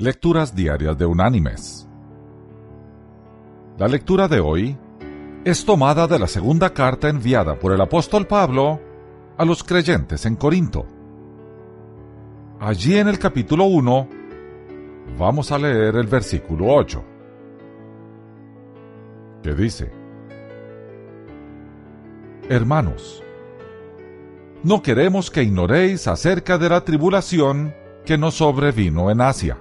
Lecturas Diarias de Unánimes. La lectura de hoy es tomada de la segunda carta enviada por el apóstol Pablo a los creyentes en Corinto. Allí en el capítulo 1 vamos a leer el versículo 8, que dice, Hermanos, no queremos que ignoréis acerca de la tribulación que nos sobrevino en Asia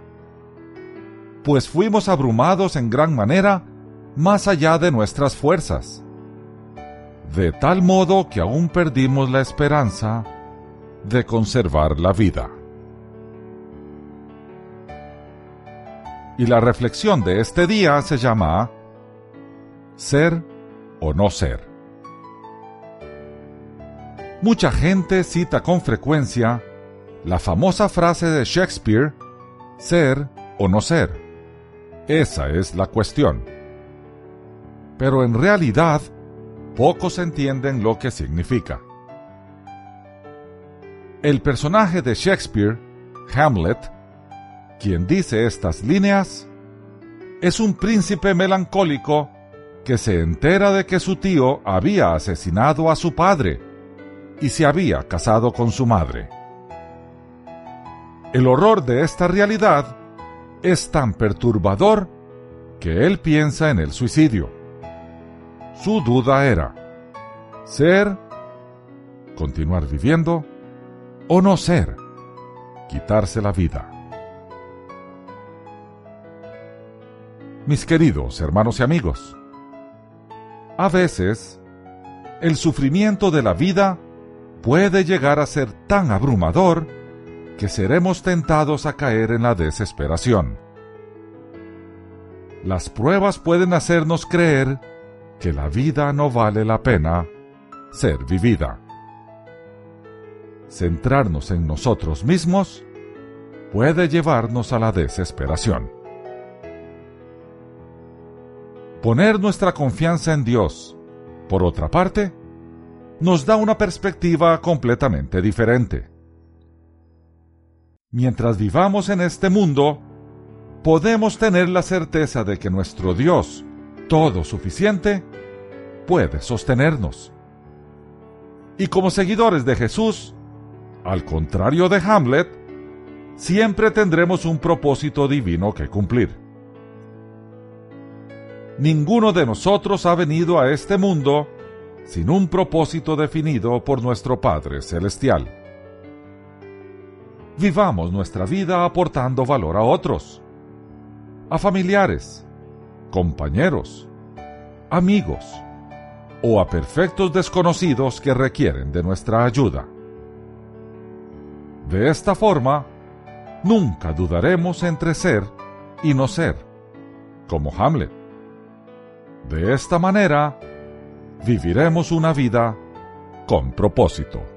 pues fuimos abrumados en gran manera más allá de nuestras fuerzas, de tal modo que aún perdimos la esperanza de conservar la vida. Y la reflexión de este día se llama Ser o no ser. Mucha gente cita con frecuencia la famosa frase de Shakespeare, ser o no ser esa es la cuestión. Pero en realidad, pocos entienden lo que significa. El personaje de Shakespeare, Hamlet, quien dice estas líneas, es un príncipe melancólico que se entera de que su tío había asesinado a su padre y se había casado con su madre. El horror de esta realidad es tan perturbador que él piensa en el suicidio. Su duda era, ser, continuar viviendo, o no ser, quitarse la vida. Mis queridos hermanos y amigos, a veces el sufrimiento de la vida puede llegar a ser tan abrumador que seremos tentados a caer en la desesperación. Las pruebas pueden hacernos creer que la vida no vale la pena ser vivida. Centrarnos en nosotros mismos puede llevarnos a la desesperación. Poner nuestra confianza en Dios, por otra parte, nos da una perspectiva completamente diferente mientras vivamos en este mundo, podemos tener la certeza de que nuestro Dios, todo suficiente, puede sostenernos. Y como seguidores de Jesús, al contrario de Hamlet, siempre tendremos un propósito divino que cumplir. Ninguno de nosotros ha venido a este mundo sin un propósito definido por nuestro Padre Celestial vivamos nuestra vida aportando valor a otros, a familiares, compañeros, amigos o a perfectos desconocidos que requieren de nuestra ayuda. De esta forma, nunca dudaremos entre ser y no ser, como Hamlet. De esta manera, viviremos una vida con propósito.